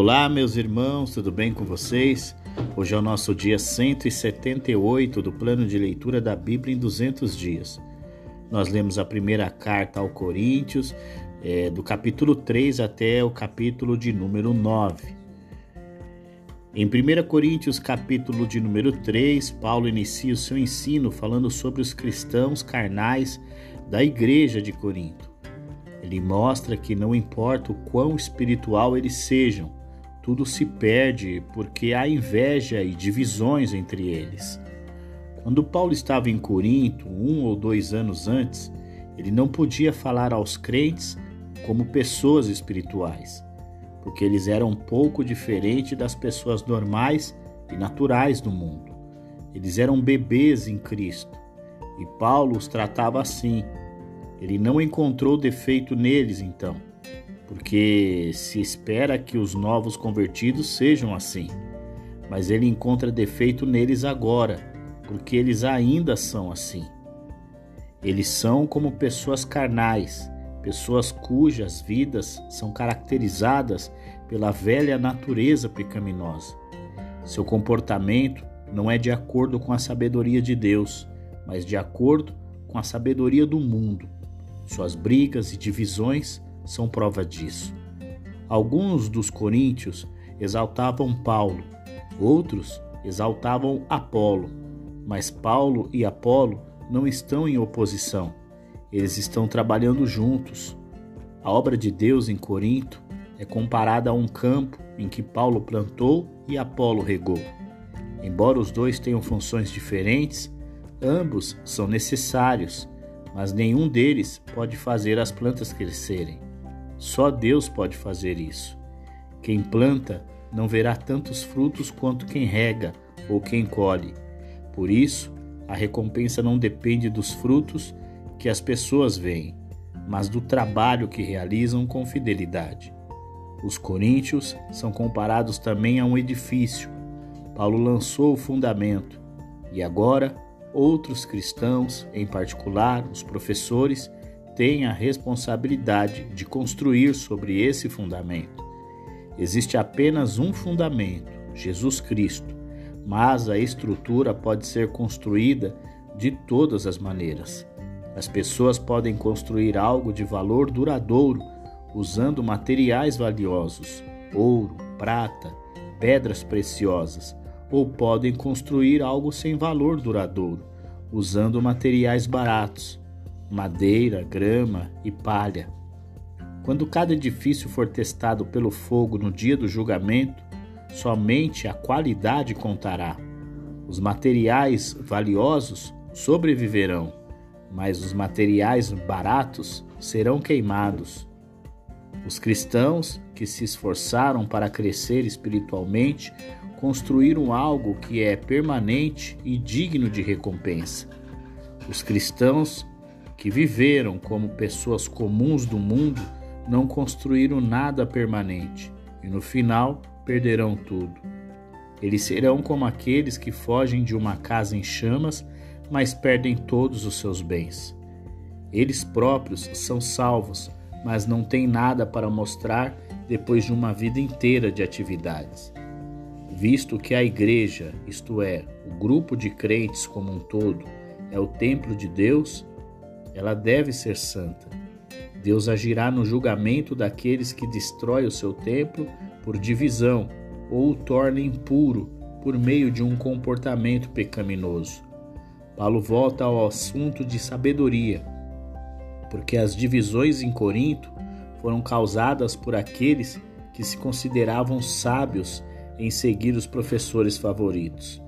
Olá, meus irmãos, tudo bem com vocês? Hoje é o nosso dia 178 do plano de leitura da Bíblia em 200 dias. Nós lemos a primeira carta ao Coríntios, é, do capítulo 3 até o capítulo de número 9. Em 1 Coríntios, capítulo de número 3, Paulo inicia o seu ensino falando sobre os cristãos carnais da igreja de Corinto. Ele mostra que não importa o quão espiritual eles sejam, tudo se perde porque há inveja e divisões entre eles. Quando Paulo estava em Corinto, um ou dois anos antes, ele não podia falar aos crentes como pessoas espirituais, porque eles eram um pouco diferentes das pessoas normais e naturais do mundo. Eles eram bebês em Cristo e Paulo os tratava assim. Ele não encontrou defeito neles, então porque se espera que os novos convertidos sejam assim. Mas ele encontra defeito neles agora, porque eles ainda são assim. Eles são como pessoas carnais, pessoas cujas vidas são caracterizadas pela velha natureza pecaminosa. Seu comportamento não é de acordo com a sabedoria de Deus, mas de acordo com a sabedoria do mundo. Suas brigas e divisões são prova disso. Alguns dos coríntios exaltavam Paulo, outros exaltavam Apolo, mas Paulo e Apolo não estão em oposição, eles estão trabalhando juntos. A obra de Deus em Corinto é comparada a um campo em que Paulo plantou e Apolo regou. Embora os dois tenham funções diferentes, ambos são necessários, mas nenhum deles pode fazer as plantas crescerem. Só Deus pode fazer isso. Quem planta não verá tantos frutos quanto quem rega ou quem colhe. Por isso, a recompensa não depende dos frutos que as pessoas veem, mas do trabalho que realizam com fidelidade. Os coríntios são comparados também a um edifício. Paulo lançou o fundamento e agora outros cristãos, em particular os professores, tem a responsabilidade de construir sobre esse fundamento. Existe apenas um fundamento, Jesus Cristo, mas a estrutura pode ser construída de todas as maneiras. As pessoas podem construir algo de valor duradouro usando materiais valiosos, ouro, prata, pedras preciosas, ou podem construir algo sem valor duradouro, usando materiais baratos, madeira, grama e palha. Quando cada edifício for testado pelo fogo no dia do julgamento, somente a qualidade contará. Os materiais valiosos sobreviverão, mas os materiais baratos serão queimados. Os cristãos que se esforçaram para crescer espiritualmente construíram algo que é permanente e digno de recompensa. Os cristãos que viveram como pessoas comuns do mundo não construíram nada permanente e no final perderão tudo. Eles serão como aqueles que fogem de uma casa em chamas, mas perdem todos os seus bens. Eles próprios são salvos, mas não têm nada para mostrar depois de uma vida inteira de atividades. Visto que a igreja, isto é, o grupo de crentes como um todo, é o templo de Deus, ela deve ser santa. Deus agirá no julgamento daqueles que destroem o seu templo por divisão ou o torna impuro por meio de um comportamento pecaminoso. Paulo volta ao assunto de sabedoria, porque as divisões em Corinto foram causadas por aqueles que se consideravam sábios em seguir os professores favoritos.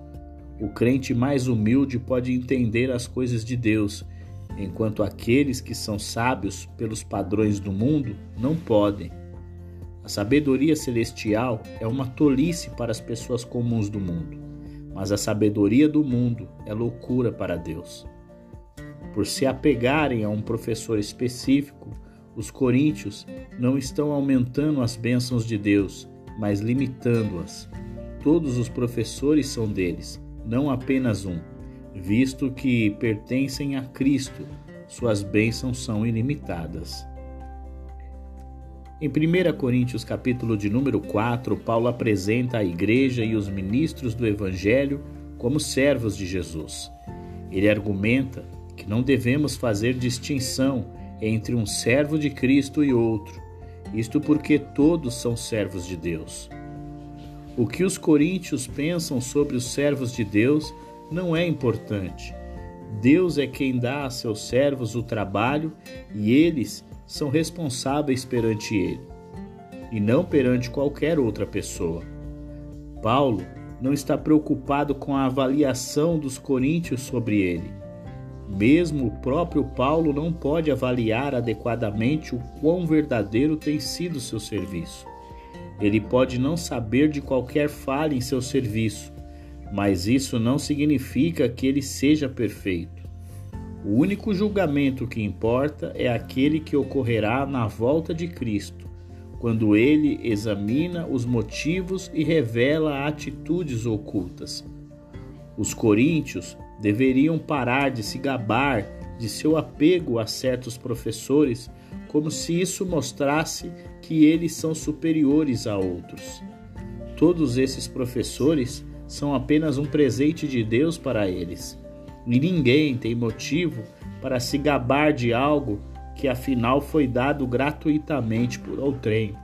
O crente mais humilde pode entender as coisas de Deus enquanto aqueles que são sábios pelos padrões do mundo não podem. A sabedoria celestial é uma tolice para as pessoas comuns do mundo, mas a sabedoria do mundo é loucura para Deus. Por se apegarem a um professor específico, os coríntios não estão aumentando as bênçãos de Deus, mas limitando-as. Todos os professores são deles, não apenas um visto que pertencem a Cristo, suas bênçãos são ilimitadas. Em 1 Coríntios, capítulo de número 4, Paulo apresenta a igreja e os ministros do evangelho como servos de Jesus. Ele argumenta que não devemos fazer distinção entre um servo de Cristo e outro, isto porque todos são servos de Deus. O que os coríntios pensam sobre os servos de Deus não é importante. Deus é quem dá a seus servos o trabalho e eles são responsáveis perante ele, e não perante qualquer outra pessoa. Paulo não está preocupado com a avaliação dos coríntios sobre ele. Mesmo o próprio Paulo não pode avaliar adequadamente o quão verdadeiro tem sido seu serviço. Ele pode não saber de qualquer falha em seu serviço, mas isso não significa que ele seja perfeito. O único julgamento que importa é aquele que ocorrerá na volta de Cristo, quando ele examina os motivos e revela atitudes ocultas. Os coríntios deveriam parar de se gabar de seu apego a certos professores, como se isso mostrasse que eles são superiores a outros. Todos esses professores são apenas um presente de Deus para eles e ninguém tem motivo para se gabar de algo que afinal foi dado gratuitamente por outrem.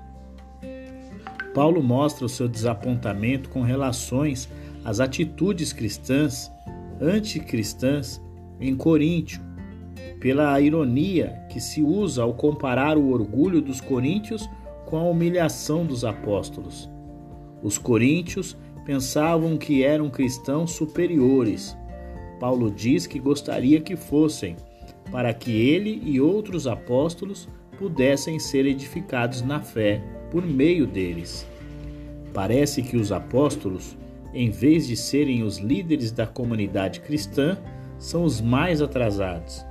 Paulo mostra o seu desapontamento com relações às atitudes cristãs, anticristãs, em Coríntio, pela ironia que se usa ao comparar o orgulho dos coríntios com a humilhação dos apóstolos. Os coríntios pensavam que eram cristãos superiores, Paulo diz que gostaria que fossem, para que ele e outros apóstolos pudessem ser edificados na fé por meio deles. Parece que os apóstolos, em vez de serem os líderes da comunidade cristã, são os mais atrasados.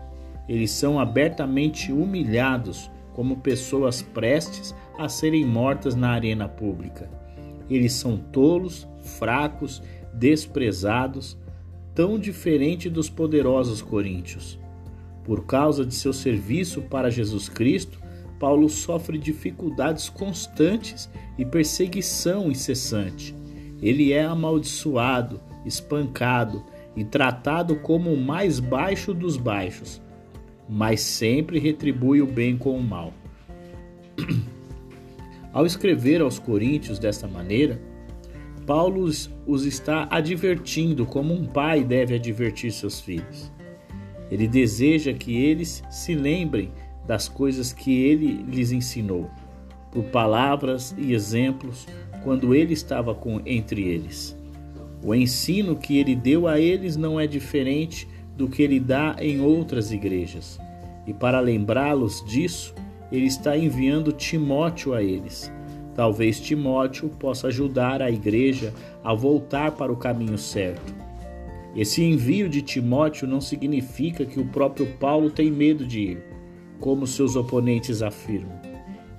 Eles são abertamente humilhados como pessoas prestes a serem mortas na arena pública. Eles são tolos, fracos, desprezados, tão diferente dos poderosos coríntios. Por causa de seu serviço para Jesus Cristo, Paulo sofre dificuldades constantes e perseguição incessante. Ele é amaldiçoado, espancado e tratado como o mais baixo dos baixos, mas sempre retribui o bem com o mal. Ao escrever aos Coríntios desta maneira, Paulo os está advertindo como um pai deve advertir seus filhos. Ele deseja que eles se lembrem das coisas que ele lhes ensinou, por palavras e exemplos, quando ele estava com, entre eles. O ensino que ele deu a eles não é diferente do que ele dá em outras igrejas. E para lembrá-los disso, ele está enviando Timóteo a eles Talvez Timóteo possa ajudar a igreja a voltar para o caminho certo. Esse envio de Timóteo não significa que o próprio Paulo tem medo de ir, como seus oponentes afirmam.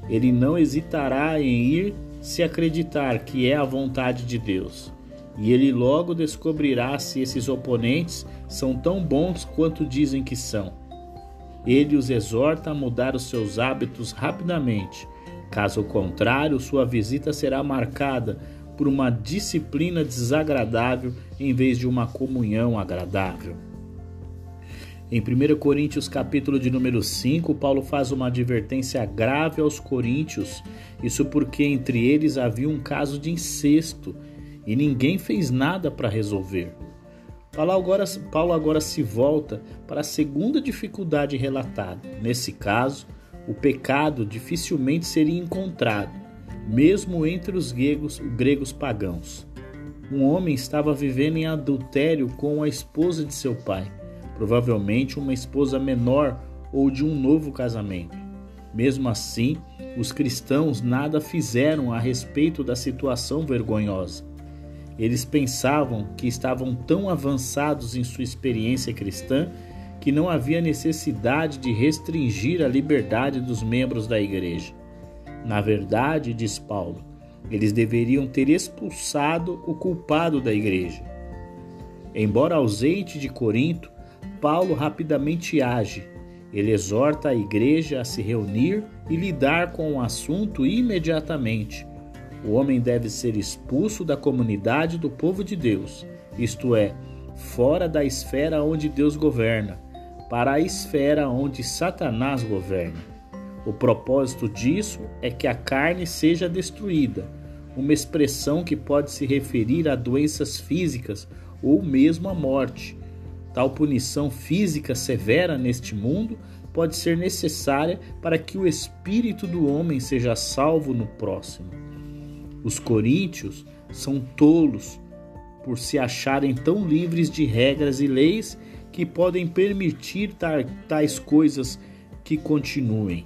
Ele não hesitará em ir se acreditar que é a vontade de Deus. E ele logo descobrirá se esses oponentes são tão bons quanto dizem que são. Ele os exorta a mudar os seus hábitos rapidamente Caso contrário, sua visita será marcada por uma disciplina desagradável em vez de uma comunhão agradável. Em 1 Coríntios, capítulo de número 5, Paulo faz uma advertência grave aos coríntios, isso porque entre eles havia um caso de incesto e ninguém fez nada para resolver. Paulo agora, Paulo agora se volta para a segunda dificuldade relatada. Nesse caso, o pecado dificilmente seria encontrado, mesmo entre os gregos, gregos pagãos. Um homem estava vivendo em adultério com a esposa de seu pai, provavelmente uma esposa menor ou de um novo casamento. Mesmo assim, os cristãos nada fizeram a respeito da situação vergonhosa. Eles pensavam que estavam tão avançados em sua experiência cristã que não havia necessidade de restringir a liberdade dos membros da igreja. Na verdade, diz Paulo, eles deveriam ter expulsado o culpado da igreja. Embora ausente de Corinto, Paulo rapidamente age Ele exorta a igreja a se reunir e lidar com o assunto imediatamente. O homem deve ser expulso da comunidade do povo de Deus, isto é, fora da esfera onde Deus governa, para a esfera onde Satanás governa. O propósito disso é que a carne seja destruída, uma expressão que pode se referir a doenças físicas ou mesmo à morte Tal punição física severa neste mundo pode ser necessária para que o espírito do homem seja salvo no próximo. Os coríntios são tolos por se acharem tão livres de regras e leis que podem permitir tais coisas que continuem.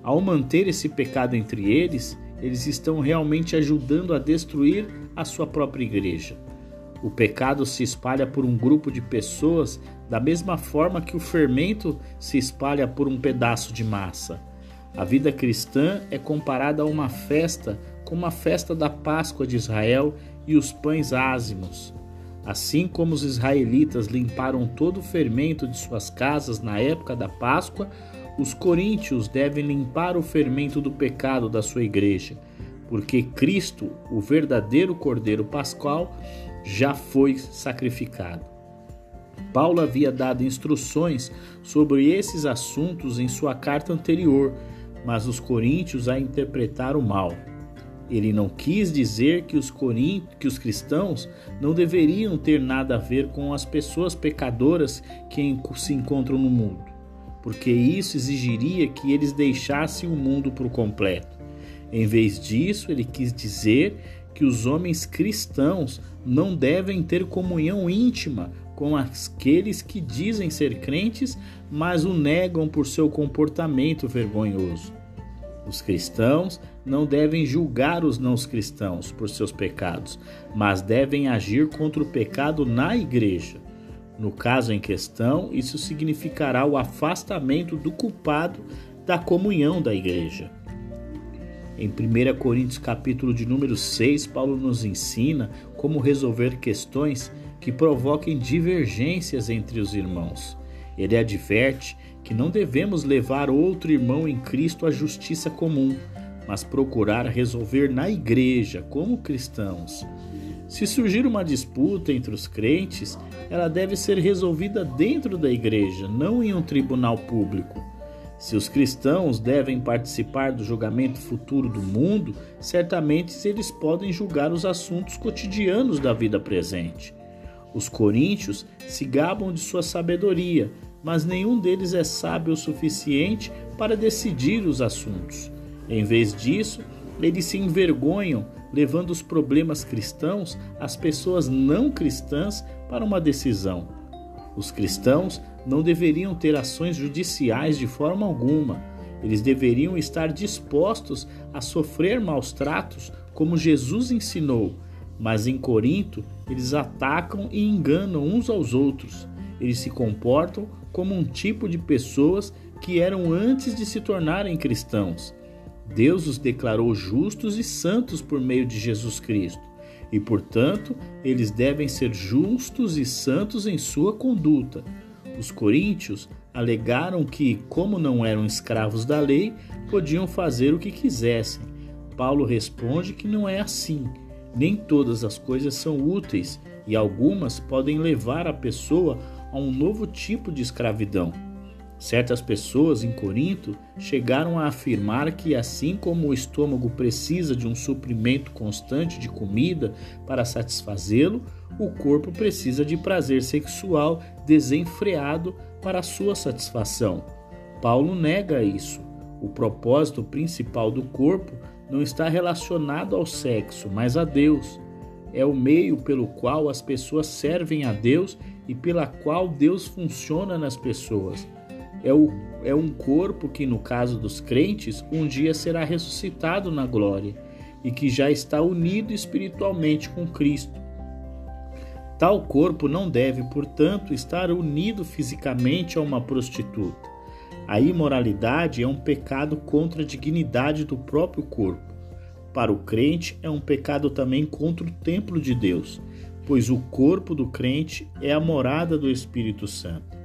Ao manter esse pecado entre eles, eles estão realmente ajudando a destruir a sua própria igreja. O pecado se espalha por um grupo de pessoas da mesma forma que o fermento se espalha por um pedaço de massa. A vida cristã é comparada a uma festa, como a festa da Páscoa de Israel e os pães ázimos. Assim como os israelitas limparam todo o fermento de suas casas na época da Páscoa, os coríntios devem limpar o fermento do pecado da sua igreja, porque Cristo, o verdadeiro Cordeiro Pascual, já foi sacrificado. Paulo havia dado instruções sobre esses assuntos em sua carta anterior, mas os coríntios a interpretaram mal. Ele não quis dizer que os, que os cristãos não deveriam ter nada a ver com as pessoas pecadoras que se encontram no mundo, porque isso exigiria que eles deixassem o mundo por completo. Em vez disso, ele quis dizer que os homens cristãos não devem ter comunhão íntima com aqueles que dizem ser crentes, mas o negam por seu comportamento vergonhoso. Os cristãos não devem julgar os não cristãos por seus pecados, mas devem agir contra o pecado na igreja. No caso em questão, isso significará o afastamento do culpado da comunhão da igreja. Em 1 Coríntios capítulo de número 6, Paulo nos ensina como resolver questões que provoquem divergências entre os irmãos. Ele adverte que não devemos levar outro irmão em Cristo à justiça comum, mas procurar resolver na igreja, como cristãos. Se surgir uma disputa entre os crentes, ela deve ser resolvida dentro da igreja, não em um tribunal público. Se os cristãos devem participar do julgamento futuro do mundo, certamente eles podem julgar os assuntos cotidianos da vida presente. Os coríntios se gabam de sua sabedoria, mas nenhum deles é sábio o suficiente para decidir os assuntos. Em vez disso, eles se envergonham, levando os problemas cristãos às pessoas não cristãs para uma decisão. Os cristãos não deveriam ter ações judiciais de forma alguma. Eles deveriam estar dispostos a sofrer maus tratos, como Jesus ensinou. Mas em Corinto, eles atacam e enganam uns aos outros. Eles se comportam como um tipo de pessoas que eram antes de se tornarem cristãos. Deus os declarou justos e santos por meio de Jesus Cristo e, portanto, eles devem ser justos e santos em sua conduta. Os coríntios alegaram que, como não eram escravos da lei, podiam fazer o que quisessem. Paulo responde que não é assim. Nem todas as coisas são úteis e algumas podem levar a pessoa a um novo tipo de escravidão. Certas pessoas em Corinto chegaram a afirmar que, assim como o estômago precisa de um suprimento constante de comida para satisfazê-lo, o corpo precisa de prazer sexual desenfreado para sua satisfação. Paulo nega isso. O propósito principal do corpo não está relacionado ao sexo, mas a Deus. É o meio pelo qual as pessoas servem a Deus e pela qual Deus funciona nas pessoas é, o, é um corpo que, no caso dos crentes, um dia será ressuscitado na glória e que já está unido espiritualmente com Cristo. Tal corpo não deve, portanto, estar unido fisicamente a uma prostituta. A imoralidade é um pecado contra a dignidade do próprio corpo. Para o crente, é um pecado também contra o templo de Deus, pois o corpo do crente é a morada do Espírito Santo.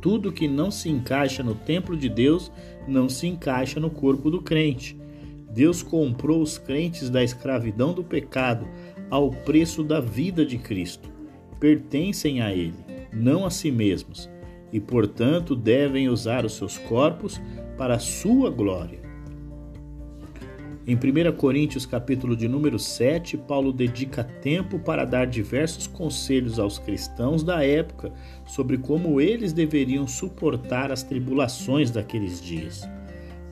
Tudo que não se encaixa no templo de Deus não se encaixa no corpo do crente. Deus comprou os crentes da escravidão do pecado ao preço da vida de Cristo. Pertencem a Ele, não a si mesmos, e portanto devem usar os seus corpos para a sua glória. Em 1 Coríntios, capítulo de número 7, Paulo dedica tempo para dar diversos conselhos aos cristãos da época sobre como eles deveriam suportar as tribulações daqueles dias.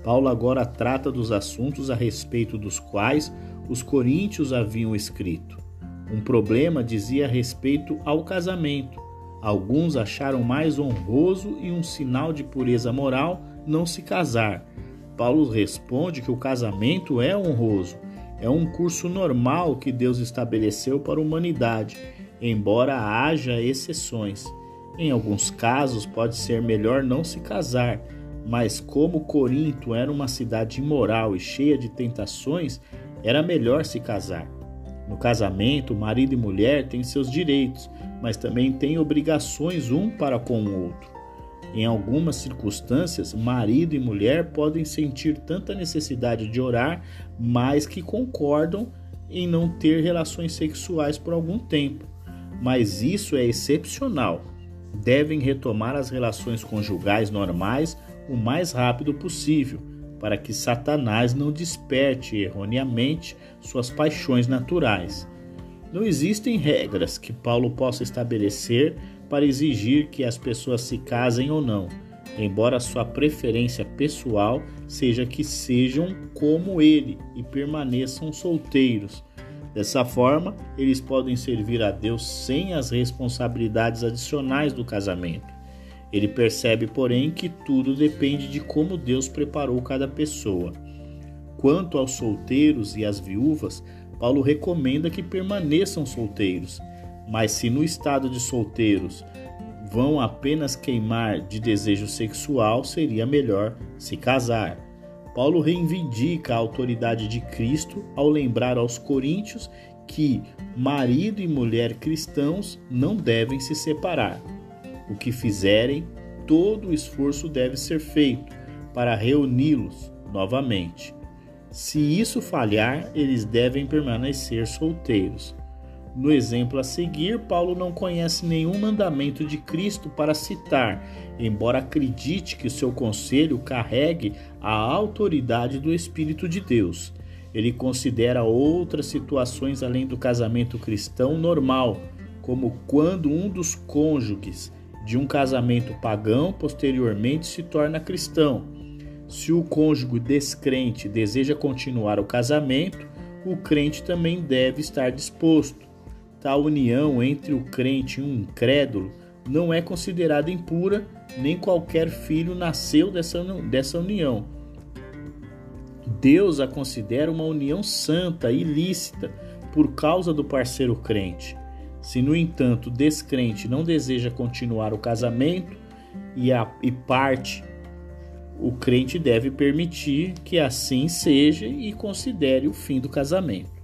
Paulo agora trata dos assuntos a respeito dos quais os coríntios haviam escrito. Um problema dizia respeito ao casamento. Alguns acharam mais honroso e um sinal de pureza moral não se casar Paulo responde que o casamento é honroso, é um curso normal que Deus estabeleceu para a humanidade, embora haja exceções. Em alguns casos pode ser melhor não se casar, mas como Corinto era uma cidade imoral e cheia de tentações, era melhor se casar. No casamento, marido e mulher têm seus direitos, mas também têm obrigações um para com o outro. Em algumas circunstâncias, marido e mulher podem sentir tanta necessidade de orar, mas que concordam em não ter relações sexuais por algum tempo. Mas isso é excepcional. Devem retomar as relações conjugais normais o mais rápido possível, para que Satanás não desperte erroneamente suas paixões naturais. Não existem regras que Paulo possa estabelecer para exigir que as pessoas se casem ou não, embora sua preferência pessoal seja que sejam como ele e permaneçam solteiros. Dessa forma, eles podem servir a Deus sem as responsabilidades adicionais do casamento. Ele percebe, porém, que tudo depende de como Deus preparou cada pessoa. Quanto aos solteiros e às viúvas, Paulo recomenda que permaneçam solteiros mas se no estado de solteiros vão apenas queimar de desejo sexual, seria melhor se casar. Paulo reivindica a autoridade de Cristo ao lembrar aos coríntios que marido e mulher cristãos não devem se separar. O que fizerem, todo o esforço deve ser feito para reuni-los novamente. Se isso falhar, eles devem permanecer solteiros. No exemplo a seguir, Paulo não conhece nenhum mandamento de Cristo para citar, embora acredite que seu conselho carregue a autoridade do Espírito de Deus. Ele considera outras situações além do casamento cristão normal, como quando um dos cônjuges de um casamento pagão posteriormente se torna cristão. Se o cônjuge descrente deseja continuar o casamento, o crente também deve estar disposto tal união entre o crente e um incrédulo não é considerada impura, nem qualquer filho nasceu dessa, dessa união. Deus a considera uma união santa e lícita por causa do parceiro crente. Se, no entanto, o descrente não deseja continuar o casamento e, a, e parte, o crente deve permitir que assim seja e considere o fim do casamento.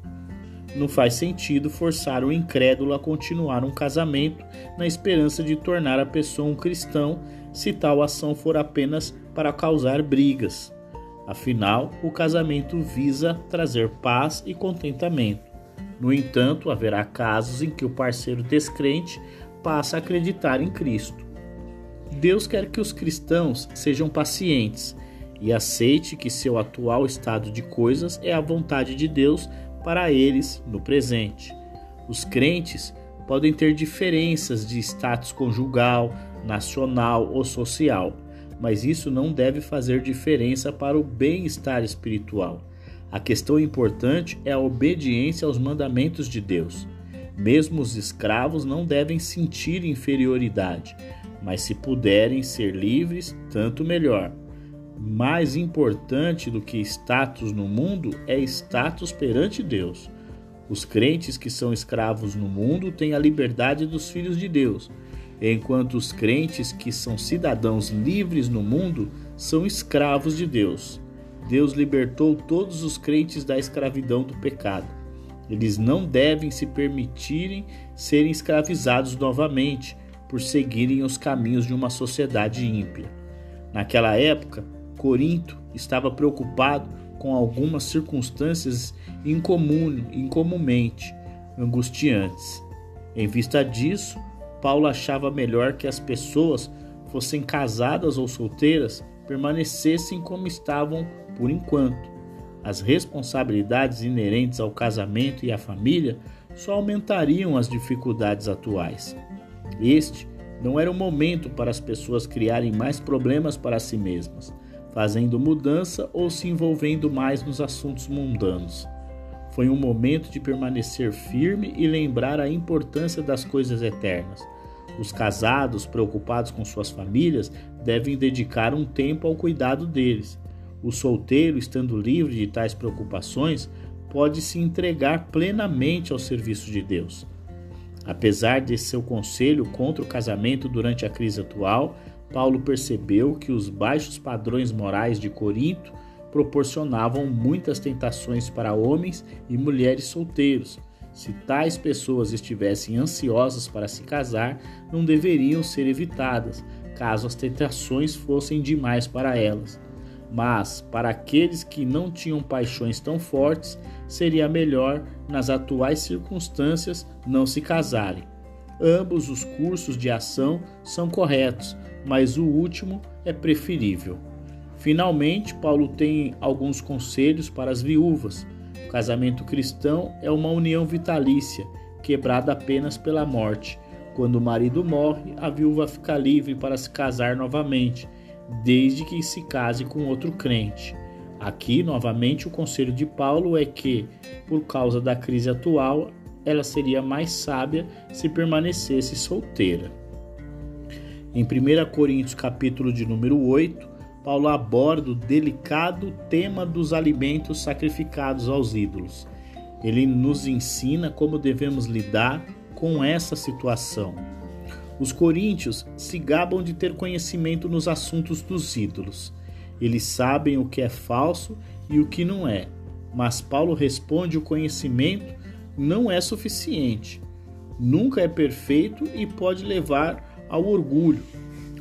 Não faz sentido forçar o incrédulo a continuar um casamento na esperança de tornar a pessoa um cristão se tal ação for apenas para causar brigas. Afinal, o casamento visa trazer paz e contentamento. No entanto, haverá casos em que o parceiro descrente passa a acreditar em Cristo. Deus quer que os cristãos sejam pacientes e aceite que seu atual estado de coisas é a vontade de Deus para eles no presente. Os crentes podem ter diferenças de status conjugal, nacional ou social, mas isso não deve fazer diferença para o bem-estar espiritual. A questão importante é a obediência aos mandamentos de Deus. Mesmo os escravos não devem sentir inferioridade, mas se puderem ser livres, tanto melhor. Mais importante do que status no mundo é status perante Deus. Os crentes que são escravos no mundo têm a liberdade dos filhos de Deus, enquanto os crentes que são cidadãos livres no mundo são escravos de Deus. Deus libertou todos os crentes da escravidão do pecado. Eles não devem se permitirem serem escravizados novamente, por seguirem os caminhos de uma sociedade ímpia. Naquela época, Corinto estava preocupado com algumas circunstâncias incomum, incomumente angustiantes. Em vista disso, Paulo achava melhor que as pessoas, fossem casadas ou solteiras, permanecessem como estavam por enquanto. As responsabilidades inerentes ao casamento e à família só aumentariam as dificuldades atuais. Este não era o momento para as pessoas criarem mais problemas para si mesmas, fazendo mudança ou se envolvendo mais nos assuntos mundanos. Foi um momento de permanecer firme e lembrar a importância das coisas eternas. Os casados, preocupados com suas famílias, devem dedicar um tempo ao cuidado deles. O solteiro, estando livre de tais preocupações, pode se entregar plenamente ao serviço de Deus. Apesar de seu conselho contra o casamento durante a crise atual, Paulo percebeu que os baixos padrões morais de Corinto proporcionavam muitas tentações para homens e mulheres solteiros. Se tais pessoas estivessem ansiosas para se casar, não deveriam ser evitadas, caso as tentações fossem demais para elas. Mas, para aqueles que não tinham paixões tão fortes, seria melhor, nas atuais circunstâncias, não se casarem. Ambos os cursos de ação são corretos, mas o último é preferível. Finalmente, Paulo tem alguns conselhos para as viúvas. O casamento cristão é uma união vitalícia, quebrada apenas pela morte. Quando o marido morre, a viúva fica livre para se casar novamente, desde que se case com outro crente. Aqui, novamente, o conselho de Paulo é que, por causa da crise atual, ela seria mais sábia se permanecesse solteira. Em 1 Coríntios capítulo de número 8, Paulo aborda o delicado tema dos alimentos sacrificados aos ídolos. Ele nos ensina como devemos lidar com essa situação. Os coríntios se gabam de ter conhecimento nos assuntos dos ídolos. Eles sabem o que é falso e o que não é. Mas Paulo responde: o conhecimento não é suficiente. Nunca é perfeito e pode levar ao orgulho.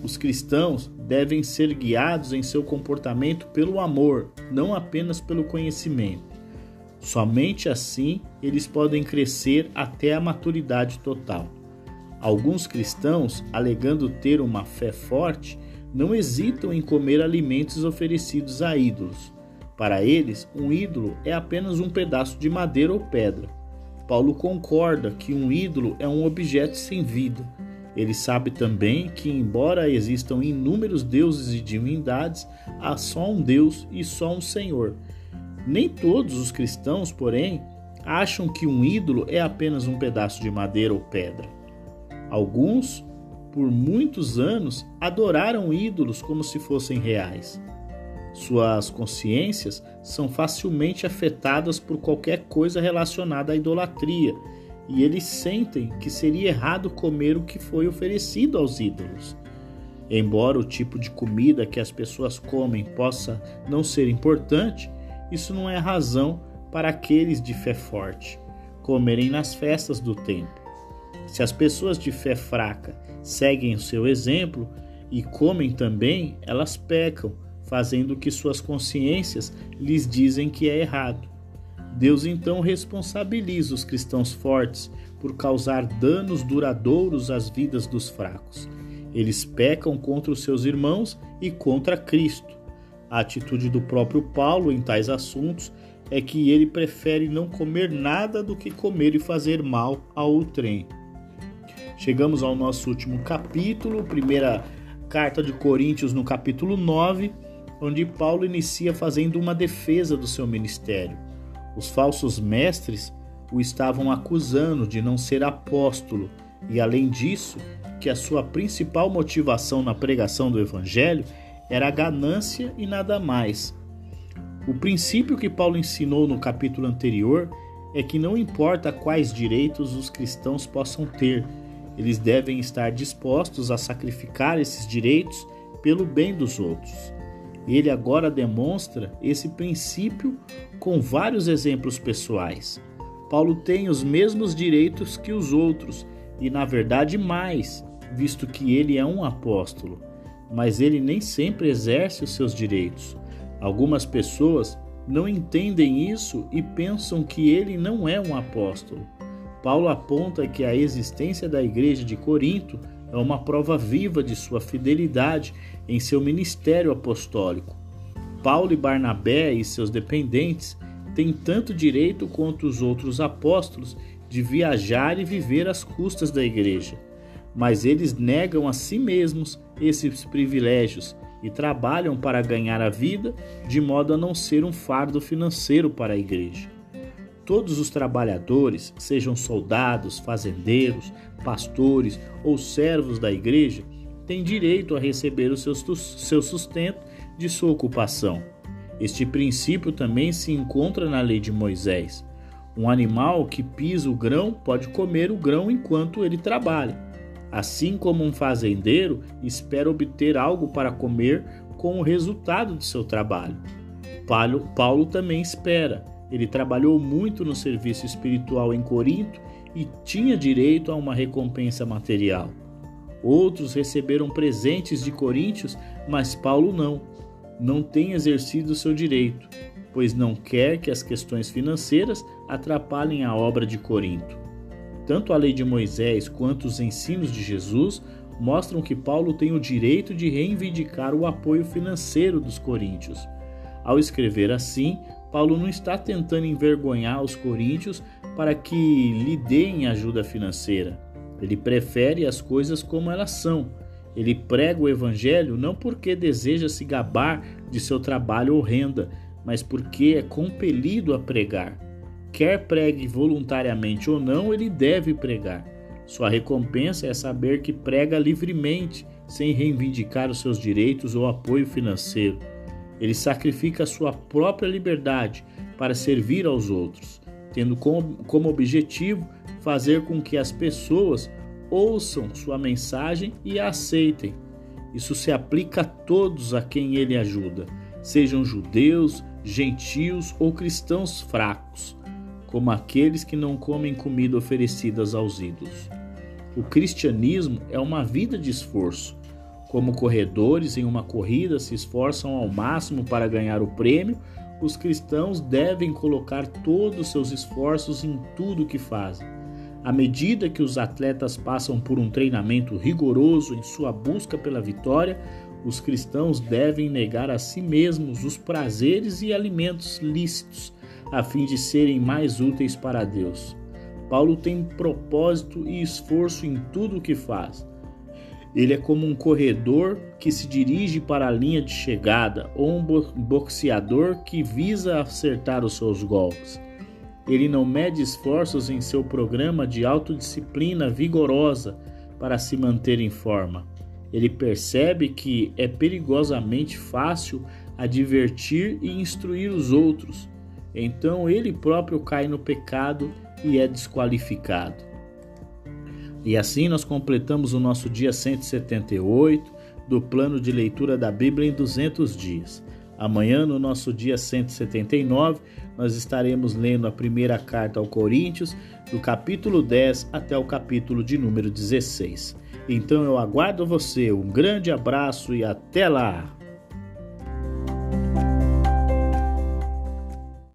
Os cristãos devem ser guiados em seu comportamento pelo amor, não apenas pelo conhecimento. Somente assim eles podem crescer até a maturidade total. Alguns cristãos, alegando ter uma fé forte, não hesitam em comer alimentos oferecidos a ídolos. Para eles, um ídolo é apenas um pedaço de madeira ou pedra. Paulo concorda que um ídolo é um objeto sem vida. Ele sabe também que, embora existam inúmeros deuses e divindades, há só um Deus e só um Senhor. Nem todos os cristãos, porém, acham que um ídolo é apenas um pedaço de madeira ou pedra. Alguns, por muitos anos, adoraram ídolos como se fossem reais. Suas consciências são facilmente afetadas por qualquer coisa relacionada à idolatria, e eles sentem que seria errado comer o que foi oferecido aos ídolos. Embora o tipo de comida que as pessoas comem possa não ser importante, isso não é razão para aqueles de fé forte comerem nas festas do templo. Se as pessoas de fé fraca seguem o seu exemplo e comem também, elas pecam fazendo o que suas consciências lhes dizem que é errado. Deus então responsabiliza os cristãos fortes por causar danos duradouros às vidas dos fracos. Eles pecam contra os seus irmãos e contra Cristo. A atitude do próprio Paulo em tais assuntos é que ele prefere não comer nada do que comer e fazer mal a outrem. Chegamos ao nosso último capítulo, primeira carta de Coríntios, no capítulo 9 onde Paulo inicia fazendo uma defesa do seu ministério. Os falsos mestres o estavam acusando de não ser apóstolo e, além disso, que a sua principal motivação na pregação do evangelho era a ganância e nada mais. O princípio que Paulo ensinou no capítulo anterior é que não importa quais direitos os cristãos possam ter, eles devem estar dispostos a sacrificar esses direitos pelo bem dos outros. Ele agora demonstra esse princípio com vários exemplos pessoais. Paulo tem os mesmos direitos que os outros e, na verdade, mais. visto que ele é um apóstolo, mas ele nem sempre exerce os seus direitos. Algumas pessoas não entendem isso e pensam que ele não é um apóstolo. Paulo aponta que a existência da igreja de Corinto é uma prova viva de sua fidelidade em seu ministério apostólico. Paulo e Barnabé e seus dependentes têm tanto direito quanto os outros apóstolos de viajar e viver às custas da igreja, mas eles negam a si mesmos esses privilégios e trabalham para ganhar a vida de modo a não ser um fardo financeiro para a igreja. Todos os trabalhadores, sejam soldados, fazendeiros, pastores ou servos da igreja, têm direito a receber o seu sustento de sua ocupação. Este princípio também se encontra na lei de Moisés. Um animal que pisa o grão pode comer o grão enquanto ele trabalha. Assim como um fazendeiro espera obter algo para comer com o resultado de seu trabalho. Paulo, Paulo também espera. Ele trabalhou muito no serviço espiritual em Corinto e tinha direito a uma recompensa material. Outros receberam presentes de Coríntios, mas Paulo não não tem exercido seu direito, pois não quer que as questões financeiras atrapalhem a obra de Corinto. Tanto a lei de Moisés quanto os ensinos de Jesus mostram que Paulo tem o direito de reivindicar o apoio financeiro dos coríntios. Ao escrever assim, Paulo não está tentando envergonhar os coríntios para que lhe deem ajuda financeira. Ele prefere as coisas como elas são ele prega o evangelho não porque deseja se gabar de seu trabalho ou renda, mas porque é compelido a pregar. Quer pregue voluntariamente ou não, ele deve pregar. Sua recompensa é saber que prega livremente, sem reivindicar os seus direitos ou apoio financeiro. Ele sacrifica a sua própria liberdade para servir aos outros, tendo como, objetivo fazer com que as pessoas ouçam sua mensagem e a aceitem. Isso se aplica a todos a quem ele ajuda, sejam judeus, gentios ou cristãos fracos, como aqueles que não comem comida oferecida aos ídolos. O cristianismo é uma vida de esforço. Como corredores em uma corrida se esforçam ao máximo para ganhar o prêmio, os cristãos devem colocar todos os seus esforços em tudo o que fazem à medida que os atletas passam por um treinamento rigoroso em sua busca pela vitória, os cristãos devem negar a si mesmos os prazeres e alimentos lícitos, a fim de serem mais úteis para Deus. Paulo tem propósito e esforço em tudo o que faz. Ele é como um corredor que se dirige para a linha de chegada ou um boxeador que visa acertar os seus golpes. Ele não mede esforços em seu programa de autodisciplina vigorosa para se manter em forma. Ele percebe que é perigosamente fácil advertir e instruir os outros. Então ele próprio cai no pecado e é desqualificado. E assim nós completamos o nosso dia 178 do plano de leitura da Bíblia em 200 dias. Amanhã, no nosso dia 179, nós estaremos lendo a primeira carta ao Coríntios, do capítulo 10 até o capítulo de número 16. Então eu aguardo você, um grande abraço e até lá!